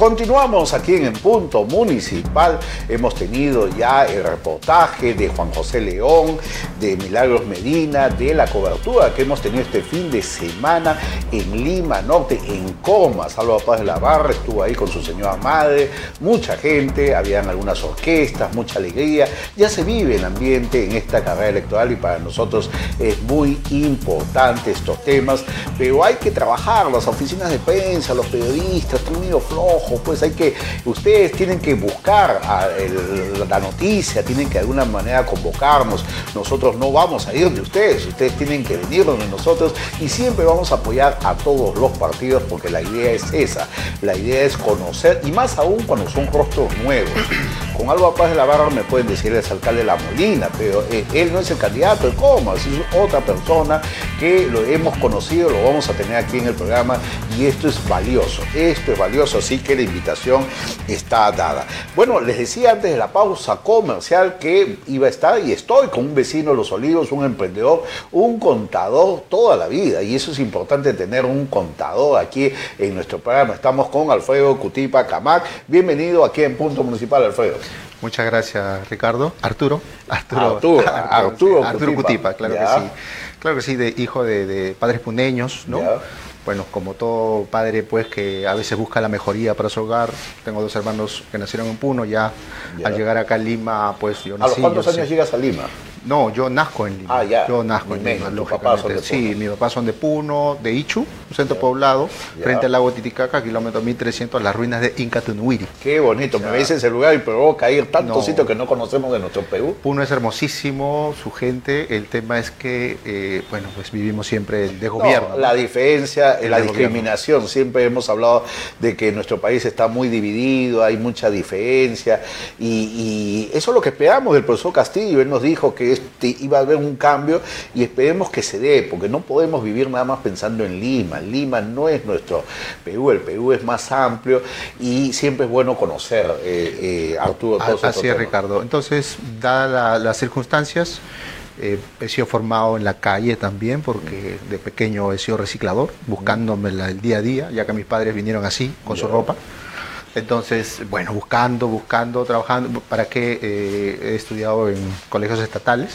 Continuamos aquí en Punto Municipal. Hemos tenido ya el reportaje de Juan José León, de Milagros Medina, de la cobertura que hemos tenido este fin de semana en Lima Norte, en Coma. Salvador Paz de la Barra estuvo ahí con su señora madre, mucha gente, habían algunas orquestas, mucha alegría. Ya se vive el ambiente en esta carrera electoral y para nosotros es muy importante estos temas, pero hay que trabajar, las oficinas de prensa, los periodistas, están medio flojos pues hay que, ustedes tienen que buscar la noticia, tienen que de alguna manera convocarnos. Nosotros no vamos a ir de ustedes, ustedes tienen que venir donde nosotros y siempre vamos a apoyar a todos los partidos porque la idea es esa. La idea es conocer y más aún cuando son rostros nuevos. Con Alba Paz de la Barra me pueden decir el alcalde de La Molina, pero eh, él no es el candidato de Comas, es otra persona que lo hemos conocido, lo vamos a tener aquí en el programa y esto es valioso, esto es valioso, así que la invitación está dada. Bueno, les decía antes de la pausa comercial que iba a estar y estoy con un vecino de Los Olivos, un emprendedor, un contador toda la vida y eso es importante tener un contador aquí en nuestro programa. Estamos con Alfredo Cutipa Camac. Bienvenido aquí en Punto Municipal, Alfredo. Muchas gracias, Ricardo. Arturo. Arturo. Arturo, Arturo, Cutipa. claro que sí. Claro que sí, de hijo de, padres puneños, ¿no? bueno, como todo padre, pues que a veces busca la mejoría para su hogar. Tengo dos hermanos que nacieron en Puno, ya, al llegar acá a Lima, pues yo nací. ¿A los cuántos años llegas a Lima? No, yo nazco en Lima. Ah, ya. Yo nazco en Lima, lógicamente. Sí, mis papás son de Puno, de Ichu, un centro poblado, frente al lago Titicaca, kilómetro 1300, las ruinas de Incatunuiri. Qué bonito, me dice ese lugar y provoca ir tantos sitios que no conocemos de nuestro Perú. Puno es hermosísimo, su gente, el tema es que, eh, bueno, pues vivimos siempre de gobierno. la diferencia, la discriminación, siempre hemos hablado de que nuestro país está muy dividido, hay mucha diferencia y, y eso es lo que esperamos del profesor Castillo, él nos dijo que este, iba a haber un cambio y esperemos que se dé, porque no podemos vivir nada más pensando en Lima. Lima no es nuestro Perú, el Perú es más amplio y siempre es bueno conocer, eh, eh Arturo. Así es, Ricardo. Entonces, dadas las circunstancias, eh, he sido formado en la calle también, porque de pequeño he sido reciclador, buscándome el día a día, ya que mis padres vinieron así, con su ropa. Entonces, bueno, buscando, buscando, trabajando, para que eh, he estudiado en colegios estatales,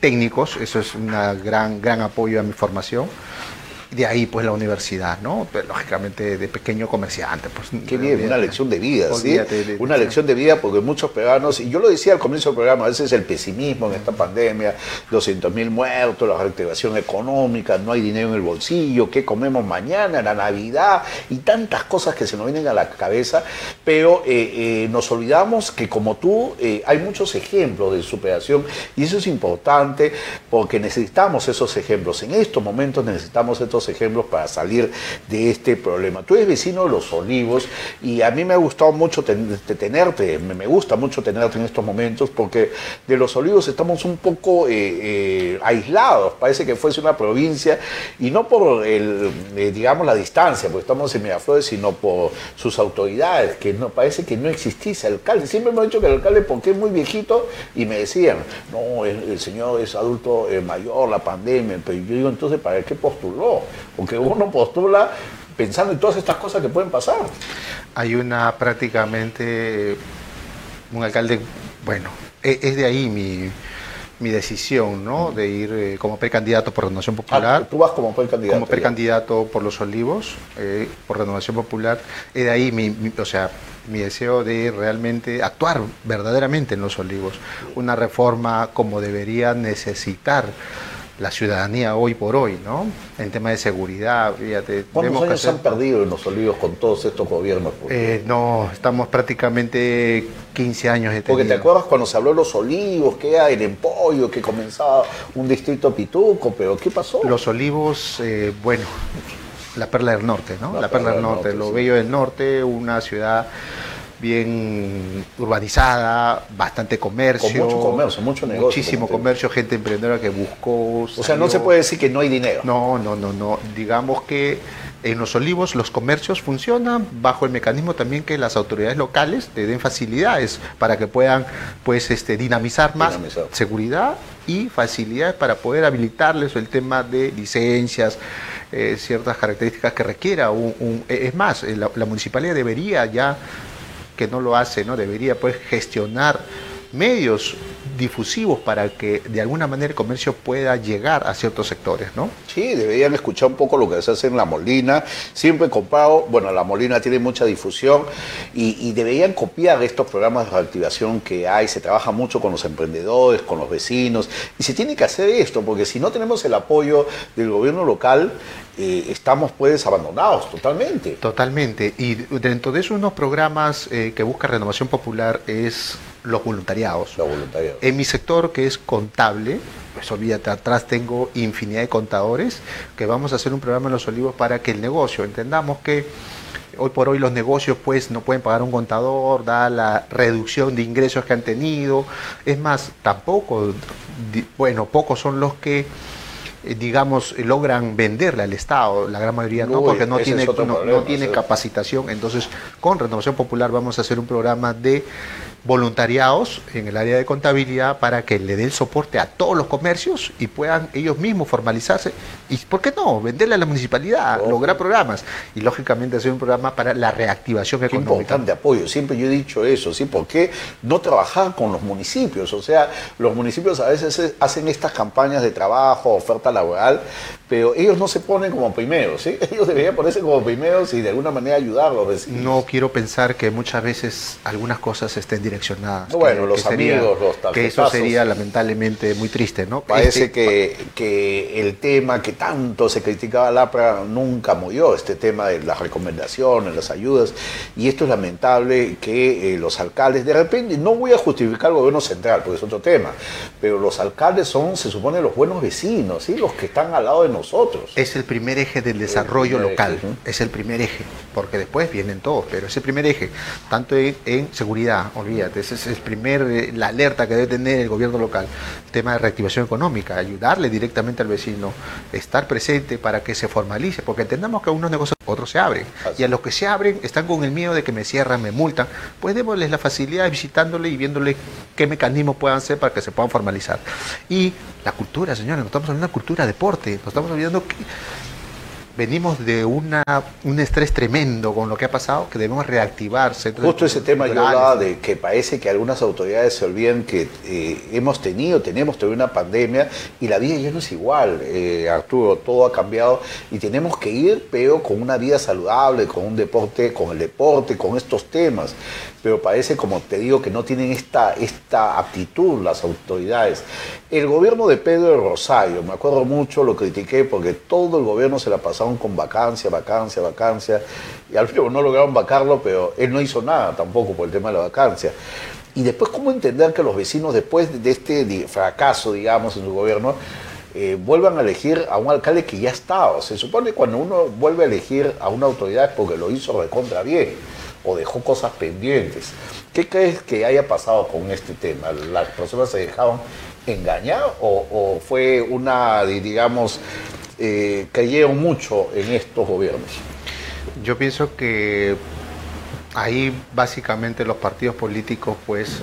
técnicos, eso es un gran, gran apoyo a mi formación de ahí pues la universidad, ¿no? Pues, lógicamente de pequeño comerciante. Pues, Qué bien, una lección de vida, ¿sí? una lección de vida porque muchos peruanos, y yo lo decía al comienzo del programa, a veces el pesimismo en esta pandemia, 200 mil muertos, la reactivación económica, no hay dinero en el bolsillo, qué comemos mañana, la Navidad y tantas cosas que se nos vienen a la cabeza, pero eh, eh, nos olvidamos que como tú eh, hay muchos ejemplos de superación y eso es importante porque necesitamos esos ejemplos. En estos momentos necesitamos estos ejemplos para salir de este problema. Tú eres vecino de Los Olivos y a mí me ha gustado mucho tenerte, me gusta mucho tenerte en estos momentos porque de Los Olivos estamos un poco eh, eh, aislados, parece que fuese una provincia y no por el, eh, digamos, la distancia, porque estamos en Miraflores, sino por sus autoridades, que no parece que no existiese alcalde. Siempre me han dicho que el alcalde, porque es muy viejito, y me decían, no, el, señor es adulto mayor, la pandemia, pero yo digo, entonces, ¿para qué postuló? Porque uno postula pensando en todas estas cosas que pueden pasar. Hay una prácticamente, un alcalde, bueno, e, es de ahí mi, mi decisión, ¿no? De ir eh, como precandidato por Renovación ah, Popular. ¿Tú vas como precandidato? Como precandidato por Los Olivos, eh, por Renovación Popular. Es de ahí mi, o sea, mi deseo de realmente actuar verdaderamente en Los Olivos. Una reforma como debería necesitar la ciudadanía hoy por hoy, ¿no? En tema de seguridad, fíjate. ¿Cuántos años se han perdido en los olivos con todos estos gobiernos? Eh, no, estamos prácticamente 15 años de Porque te acuerdas cuando se habló de los olivos, que era el empollo, que comenzaba un distrito pituco, pero ¿qué pasó? Los olivos, eh, bueno, la perla del norte, ¿no? La, perla, del norte, lo bello del norte, una ciudad bien urbanizada, bastante comercio. mucho comercio, mucho negocio. Muchísimo comercio, gente emprendedora que buscó. O sea, no se puede decir que no hay dinero. No, no, no, no. Digamos que en los olivos los comercios funcionan bajo el mecanismo también que las autoridades locales te den facilidades para que puedan pues este dinamizar más seguridad y facilidades para poder habilitarles el tema de licencias eh, ciertas características que requiera un... es más, la, la, municipalidad debería ya, que no lo hace, ¿no? debería pues gestionar medios difusivos para que de alguna manera el comercio pueda llegar a ciertos sectores, ¿no? Sí, deberían escuchar un poco lo que se hace en La Molina. Siempre he comprado, bueno, La Molina tiene mucha difusión y, deberían copiar estos programas de reactivación que hay. Se trabaja mucho con los emprendedores, con los vecinos y se tiene que hacer esto porque si no tenemos el apoyo del gobierno local, eh, estamos pues abandonados totalmente. Totalmente. Y dentro de esos unos programas eh, que busca Renovación Popular es los voluntariados. Los voluntariados. En mi sector, que es contable, pues olvídate, atrás tengo infinidad de contadores, que vamos a hacer un programa en Los Olivos para que el negocio, entendamos que hoy por hoy los negocios pues no pueden pagar un contador, da la reducción de ingresos que han tenido, es más, tampoco, bueno, pocos son los que eh, digamos, logran venderle al Estado, la gran mayoría no, porque no tiene, no tiene capacitación. Entonces, con Renovación Popular vamos a hacer un programa de voluntariados en el área de contabilidad para que le den soporte a todos los comercios y puedan ellos mismos formalizarse y, ¿por qué no?, venderle a la municipalidad, lograr programas y lógicamente hacer un programa para la reactivación qué económica. importante apoyo, siempre yo he dicho eso, ¿sí? ¿Por qué no trabajar con los municipios? O sea, los municipios a veces hacen estas campañas de trabajo, oferta laboral, pero ellos no se ponen como primeros, ¿sí? Ellos deberían ponerse como primeros y de alguna manera ayudarlos. No quiero pensar que muchas veces algunas cosas estén direccionadas. Bueno, los amigos, los Que eso sería lamentablemente muy triste, ¿no? Parece este, que, que el tema que tanto se criticaba la APRA nunca murió, este tema de las recomendaciones, las ayudas, y esto es lamentable que eh, los alcaldes, de repente, no voy a justificar el gobierno central, porque es otro tema, pero los alcaldes son, se supone, los buenos vecinos, ¿sí? los que están al lado de nosotros. Es el primer eje del desarrollo local, es el primer eje, porque después vienen todos, pero es el primer eje, tanto en, seguridad, olvídate, ese es el primer, eh, la alerta que debe tener el gobierno local, el tema de reactivación económica, ayudarle directamente al vecino, estar presente para que se formalice, porque entendamos que unos negocios, otros se abren, y a los que se abren están con el miedo de que me cierran, me multan, pues démosles la facilidad de visitándole y viéndole qué mecanismos puedan ser para que se puedan formalizar. Y la cultura, señores, no estamos de cultura, deporte, nos estamos olvidando que venimos de una, un estrés tremendo con lo que ha pasado, que debemos reactivarse. Justo ese tema yo hablaba de que parece que algunas autoridades se olvidan que eh, hemos tenido, tenemos todavía una pandemia y la vida ya no es igual, eh, Arturo, todo ha cambiado y tenemos que ir, pero con una vida saludable, con un deporte, con el deporte, con estos temas. Pero parece, como te digo, que no tienen esta, esta aptitud las autoridades. El gobierno de Pedro de Rosario, me acuerdo mucho, lo critiqué porque todo el gobierno se la pasaba con vacancia, vacancia, vacancia, y al final no lograron vacarlo, pero él no hizo nada tampoco por el tema de la vacancia. Y después, ¿cómo entender que los vecinos, después de este fracaso, digamos, en su gobierno, eh, vuelvan a elegir a un alcalde que ya estaba? Se supone que cuando uno vuelve a elegir a una autoridad es porque lo hizo recontra bien o dejó cosas pendientes. ¿Qué crees que haya pasado con este tema? ¿Las personas se dejaron engañar o, o fue una, digamos, eh, mucho en estos gobiernos? Yo pienso que ahí básicamente los partidos políticos pues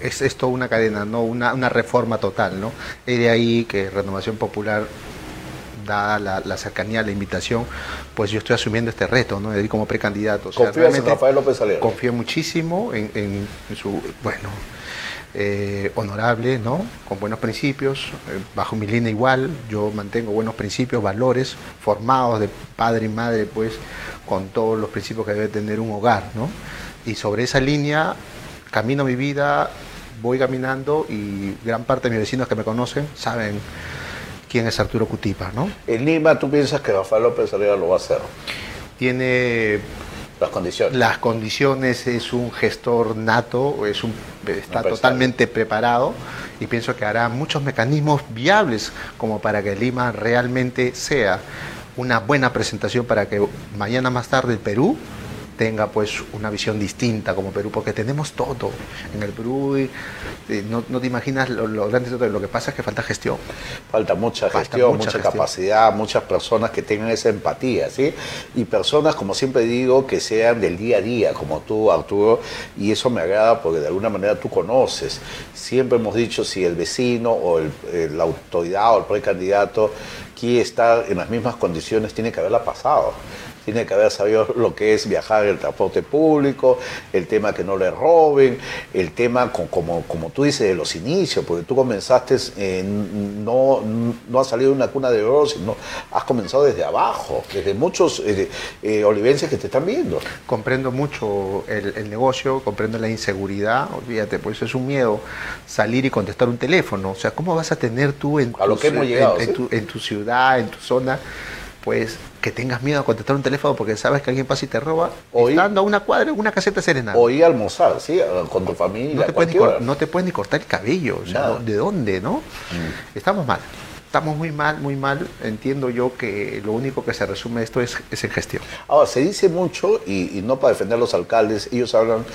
es, es toda una cadena, ¿no? Una, una, reforma total, ¿no? Es de ahí que Renovación Popular da la, cercanía, la invitación, pues yo estoy asumiendo este reto, ¿no? De ir como precandidato. O en Rafael López Aliaga? Confío muchísimo en, en su, bueno, eh, honorable, ¿no? con buenos principios, eh, bajo mi línea igual, yo mantengo buenos principios, valores, formados de padre y madre, pues con todos los principios que debe tener un hogar. ¿no? Y sobre esa línea camino mi vida, voy caminando y gran parte de mis vecinos que me conocen saben quién es Arturo Cutipa. ¿no? En Lima, ¿tú piensas que Rafael López Aliaga lo va a hacer? Tiene las condiciones. Las condiciones, es un gestor nato, es un, está totalmente preparado y pienso que hará muchos mecanismos viables como para que Lima realmente sea una buena presentación para que mañana más tarde el Perú tenga pues una visión distinta como Perú, porque tenemos todo en el Perú y, no, te imaginas lo, lo grande de lo que pasa es que falta gestión. Falta mucha gestión, mucha, capacidad, muchas personas que tengan esa empatía, ¿sí? Y personas, como siempre digo, que sean del día a día, como tú, Arturo, y eso me agrada porque de alguna manera tú conoces. Siempre hemos dicho si el vecino o la autoridad o el precandidato aquí estar en las mismas condiciones tiene que haberla pasado tiene que haber sabido lo que es viajar en el transporte público, el tema que no le roben, el tema como, como tú dices de los inicios, porque tú comenzaste, eh, no, no has salido de una cuna de oro, sino has comenzado desde abajo, desde muchos eh, eh, olivenses que te están viendo. Comprendo mucho el, negocio, comprendo la inseguridad, olvídate, por eso es un miedo salir y contestar un teléfono. O sea, ¿cómo vas a tener tú en, en tu ciudad, en tu zona? Pues que tengas miedo a contestar un teléfono porque sabes que alguien pasa y te roba, o estando a una cuadra una caseta serena. O ir a almorzar, ¿sí? Con tu familia. No te, puedes ni, no te puedes ni cortar el cabello, o sea, ¿de dónde, no? Mm. Estamos mal. Estamos muy mal, muy mal. Entiendo yo que lo único que se resume esto es, es en gestión. Ahora, se dice mucho, y, y no para defender a los alcaldes, ellos hablan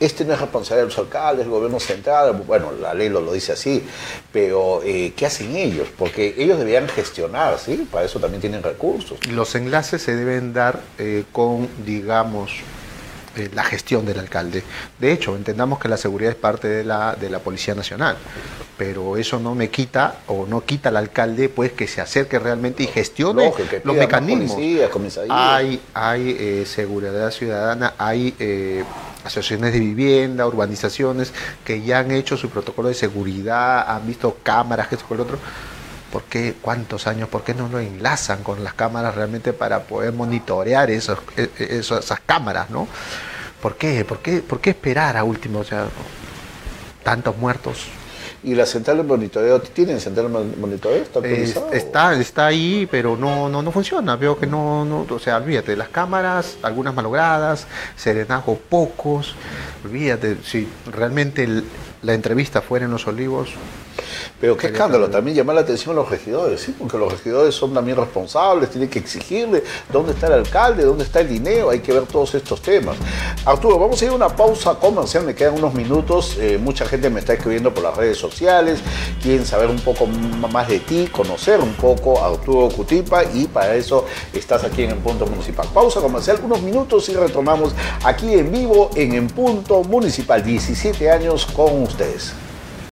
este no es responsabilidad de los alcaldes, del gobierno central, bueno, la ley lo, lo dice así, pero eh, ¿qué hacen ellos? Porque ellos deberían gestionar, ¿sí? Para eso también tienen recursos. Los enlaces se deben dar eh, con, digamos, eh, la gestión del alcalde. De hecho, entendamos que la seguridad es parte de la, de la Policía Nacional, pero eso no me quita o no quita al alcalde pues que se acerque realmente y gestione los mecanismos. hay hay seguridad ciudadana, hay asociaciones de vivienda, urbanizaciones que ya han hecho su protocolo de seguridad, han visto cámaras, que esto con el otro. ¿Por qué? ¿Cuántos años? ¿Por qué no lo enlazan con las cámaras realmente para poder monitorear e, e, esas cámaras, ¿no? ¿Por qué? ¿Por qué, ¿Por qué esperar a último? O sea, tantos muertos, ¿Y la central de monitoreo tienen central de monitoreo? ¿Está está, ahí, pero no, no, no funciona. Veo que no, no, o sea, olvídate, las cámaras, algunas malogradas, serenazgos pocos. Olvídate, si realmente la entrevista fuera en Los Olivos, pero qué escándalo, también llamar la atención a los regidores, ¿sí? porque los regidores son también responsables, tienen que exigirle dónde está el alcalde, dónde está el dinero, hay que ver todos estos temas. Arturo, vamos a ir a una pausa comercial, me quedan unos minutos, eh, mucha gente me está escribiendo por las redes sociales, quieren saber un poco más de ti, conocer un poco a Arturo Cutipa y para eso estás aquí en el Punto Municipal. Pausa comercial, unos minutos y retomamos aquí en vivo en En Punto Municipal, 17 años con ustedes.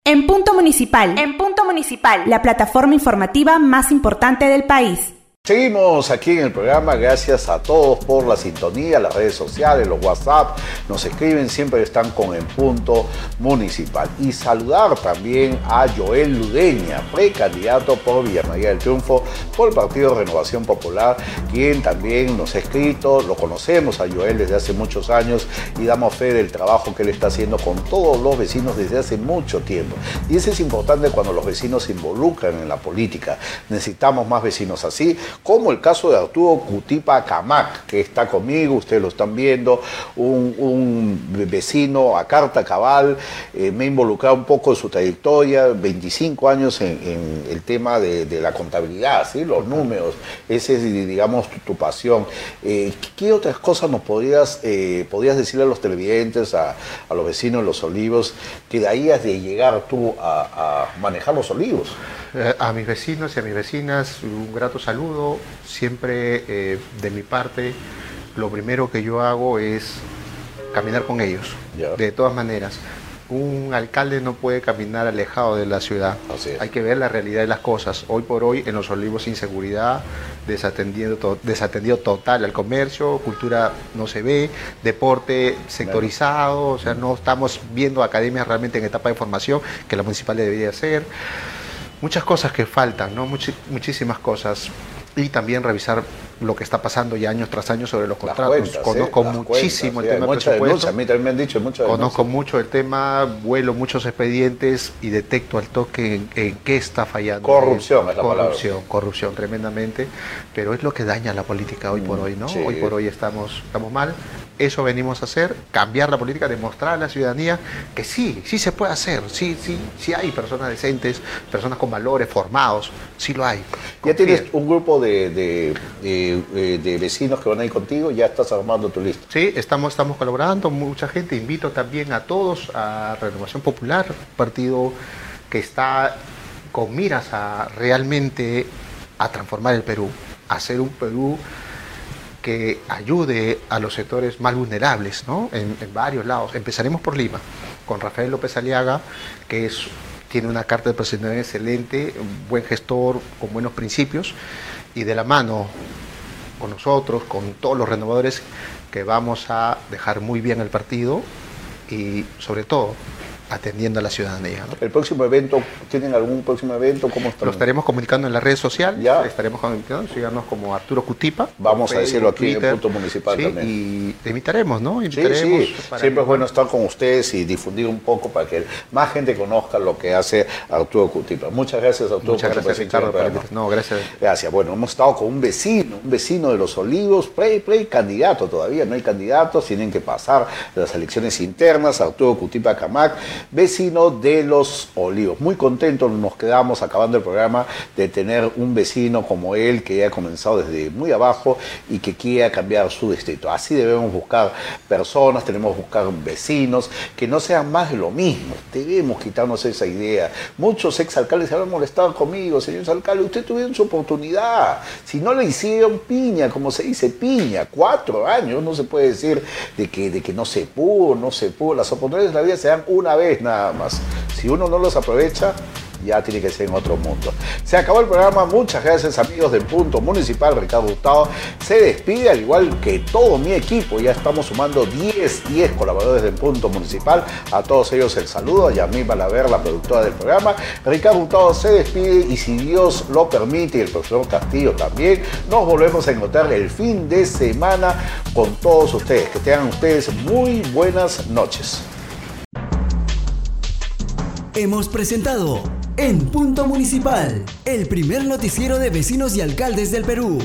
En Punto Municipal. En Punto Municipal. La plataforma informativa más importante del país. Seguimos aquí en el programa, gracias a todos por la sintonía, las redes sociales, los WhatsApp, nos escriben, siempre están con el punto municipal. Y saludar también a Joel Ludeña, precandidato por María del Triunfo por el Partido Renovación Popular, quien también nos ha escrito, lo conocemos a Joel desde hace muchos años y damos fe del trabajo que él está haciendo con todos los vecinos desde hace mucho tiempo. Y eso es importante cuando los vecinos se involucran en la política. Necesitamos más vecinos así como el caso de Arturo Cutipa Camac, que está conmigo, ustedes lo están viendo, un, vecino a carta cabal, eh, me he involucrado un poco en su trayectoria, 25 años en, el tema de, la contabilidad, ¿sí? los números, esa es, digamos, tu, pasión. Eh, ¿Qué otras cosas nos podrías, eh, podrías decirle a los televidentes, a, los vecinos de Los Olivos, que de ahí has de llegar tú a, a manejar los olivos? A mis vecinos y a mis vecinas, un grato saludo siempre eh, de mi parte, lo primero que yo hago es caminar con ellos, de todas maneras. Un alcalde no puede caminar alejado de la ciudad. Hay que ver la realidad de las cosas. Hoy por hoy en los olivos inseguridad, desatendido, desatendido total al comercio, cultura no se ve, deporte sectorizado, o sea, no estamos viendo academias realmente en etapa de formación que la municipal debería hacer. Muchas cosas que faltan, ¿no? muchísimas cosas y también revisar lo que está pasando ya años tras año sobre los contratos. Conozco muchísimo el tema del presupuesto. a mí también me han dicho mucho. Conozco mucho el tema, vuelo muchos expedientes y detecto al toque en, qué está fallando. Corrupción es la corrupción, palabra. Corrupción, tremendamente. Pero es lo que daña la política hoy por mm, hoy, ¿no? Hoy por hoy estamos, estamos mal. Eso venimos a hacer, cambiar la política, demostrar a la ciudadanía que sí, sí se puede hacer, sí, sí, sí hay personas decentes, personas con valores, formados, sí lo hay. Ya tienes un grupo de, de, vecinos que van a ir contigo, ya estás armando tu lista. Sí, estamos, estamos colaborando, mucha gente, invito también a todos a Renovación Popular, partido que está con miras a realmente a transformar el Perú, a hacer un Perú que ayude a los sectores más vulnerables, ¿no? En, varios lados. Empezaremos por Lima, con Rafael López Aliaga, que es tiene una carta de personalidad excelente, un buen gestor, con buenos principios, y de la mano con nosotros, con todos los renovadores, que vamos a dejar muy bien el partido y sobre todo atendiendo a la ciudadanía. ¿El próximo evento, tienen algún próximo evento? ¿Cómo Lo estaremos comunicando en la red social, ya. estaremos comunicando, síganos como Arturo Cutipa. Vamos a decirlo aquí en el punto municipal también. Y te invitaremos, ¿no? Invitaremos sí, sí. Siempre es bueno estar con ustedes y difundir un poco para que más gente conozca lo que hace Arturo Cutipa. Muchas gracias, Arturo. Muchas gracias, Ricardo. No, gracias. Gracias. Bueno, hemos estado con un vecino, un vecino de Los Olivos, play, play, candidato todavía, no hay candidatos, tienen que pasar las elecciones internas, Arturo Cutipa Camac, vecino de Los Olivos. Muy contentos nos quedamos acabando el programa de tener un vecino como él que ha comenzado desde muy abajo y que quiera cambiar su distrito. Así debemos buscar personas, tenemos que buscar vecinos que no sean más de lo mismo. Debemos quitarnos esa idea. Muchos exalcaldes se han molestado conmigo, señor alcalde, usted tuvieron su oportunidad. Si no le hicieron piña, como se dice piña, cuatro años, no se puede decir de que, de que no se pudo, no se pudo. Las oportunidades de la vida se dan una vez nada más. Si uno no los aprovecha, ya tiene que ser en otro mundo. Se acabó el programa, muchas gracias amigos del Punto Municipal, Ricardo Gustavo se despide al igual que todo mi equipo, ya estamos sumando 10, 10 colaboradores del Punto Municipal, a todos ellos el saludo, a Yamil Balaver, la productora del programa, Ricardo Gustavo se despide y si Dios lo permite y el profesor Castillo también, nos volvemos a encontrar el fin de semana con todos ustedes, que tengan ustedes muy buenas noches. Hemos presentado En Punto Municipal, el primer noticiero de vecinos y alcaldes del Perú.